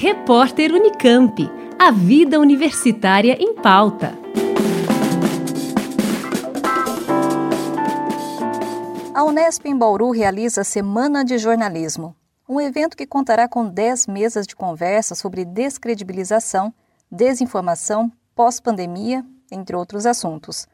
Repórter Unicamp. A vida universitária em pauta. A Unesp em Bauru realiza a Semana de Jornalismo, um evento que contará com 10 mesas de conversa sobre descredibilização, desinformação, pós-pandemia, entre outros assuntos.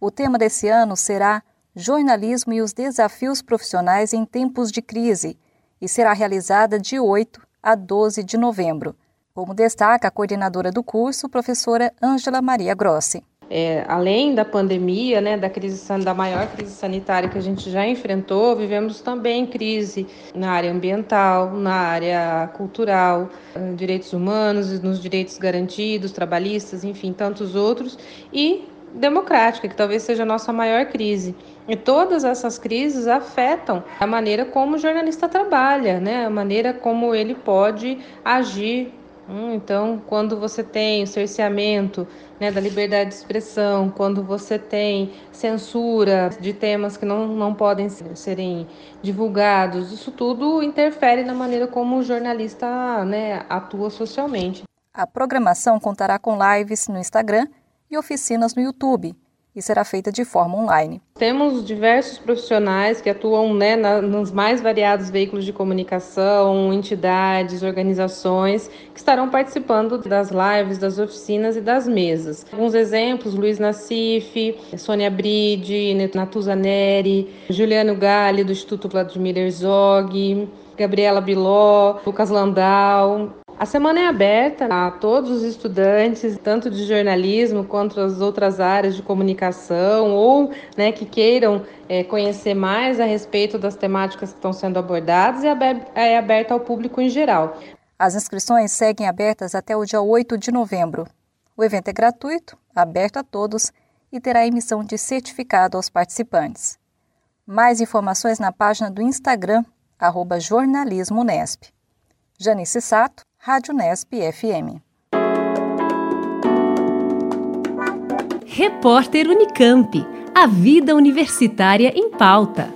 O tema desse ano será Jornalismo e os desafios profissionais em tempos de crise e será realizada de 8 a 12 de novembro. Como destaca a coordenadora do curso, professora Ângela Maria Grossi. É, além da pandemia, né, da crise da maior crise sanitária que a gente já enfrentou, vivemos também crise na área ambiental, na área cultural, eh, direitos humanos, nos direitos garantidos, trabalhistas, enfim, tantos outros, e democrática, que talvez seja a nossa maior crise. E todas essas crises afetam a maneira como o jornalista trabalha, né? a maneira como ele pode agir. Hum, então, quando você tem o cerceamento né, da liberdade de expressão, quando você tem censura de temas que não, não podem serem divulgados, isso tudo interfere na maneira como o jornalista né, atua socialmente. A programação contará com lives no Instagram e oficinas no YouTube e será feita de forma online. Temos diversos profissionais que atuam né, na, nos mais variados veículos de comunicação, entidades, organizações que estarão participando das lives, das oficinas e das mesas. Alguns exemplos: Luiz Nassif, Sônia Bride, Natuza Neri, Juliano Galli, do Instituto Vladimir Herzog, Gabriela Biló, Lucas Landau, a semana é aberta a todos os estudantes, tanto de jornalismo quanto as outras áreas de comunicação, ou né, que queiram é, conhecer mais a respeito das temáticas que estão sendo abordadas, e é aberta ao público em geral. As inscrições seguem abertas até o dia 8 de novembro. O evento é gratuito, aberto a todos e terá emissão de certificado aos participantes. Mais informações na página do Instagram, arroba Jornalismo Nesp. Janice Sato, Rádio Nesp FM. Repórter Unicamp. A vida universitária em pauta.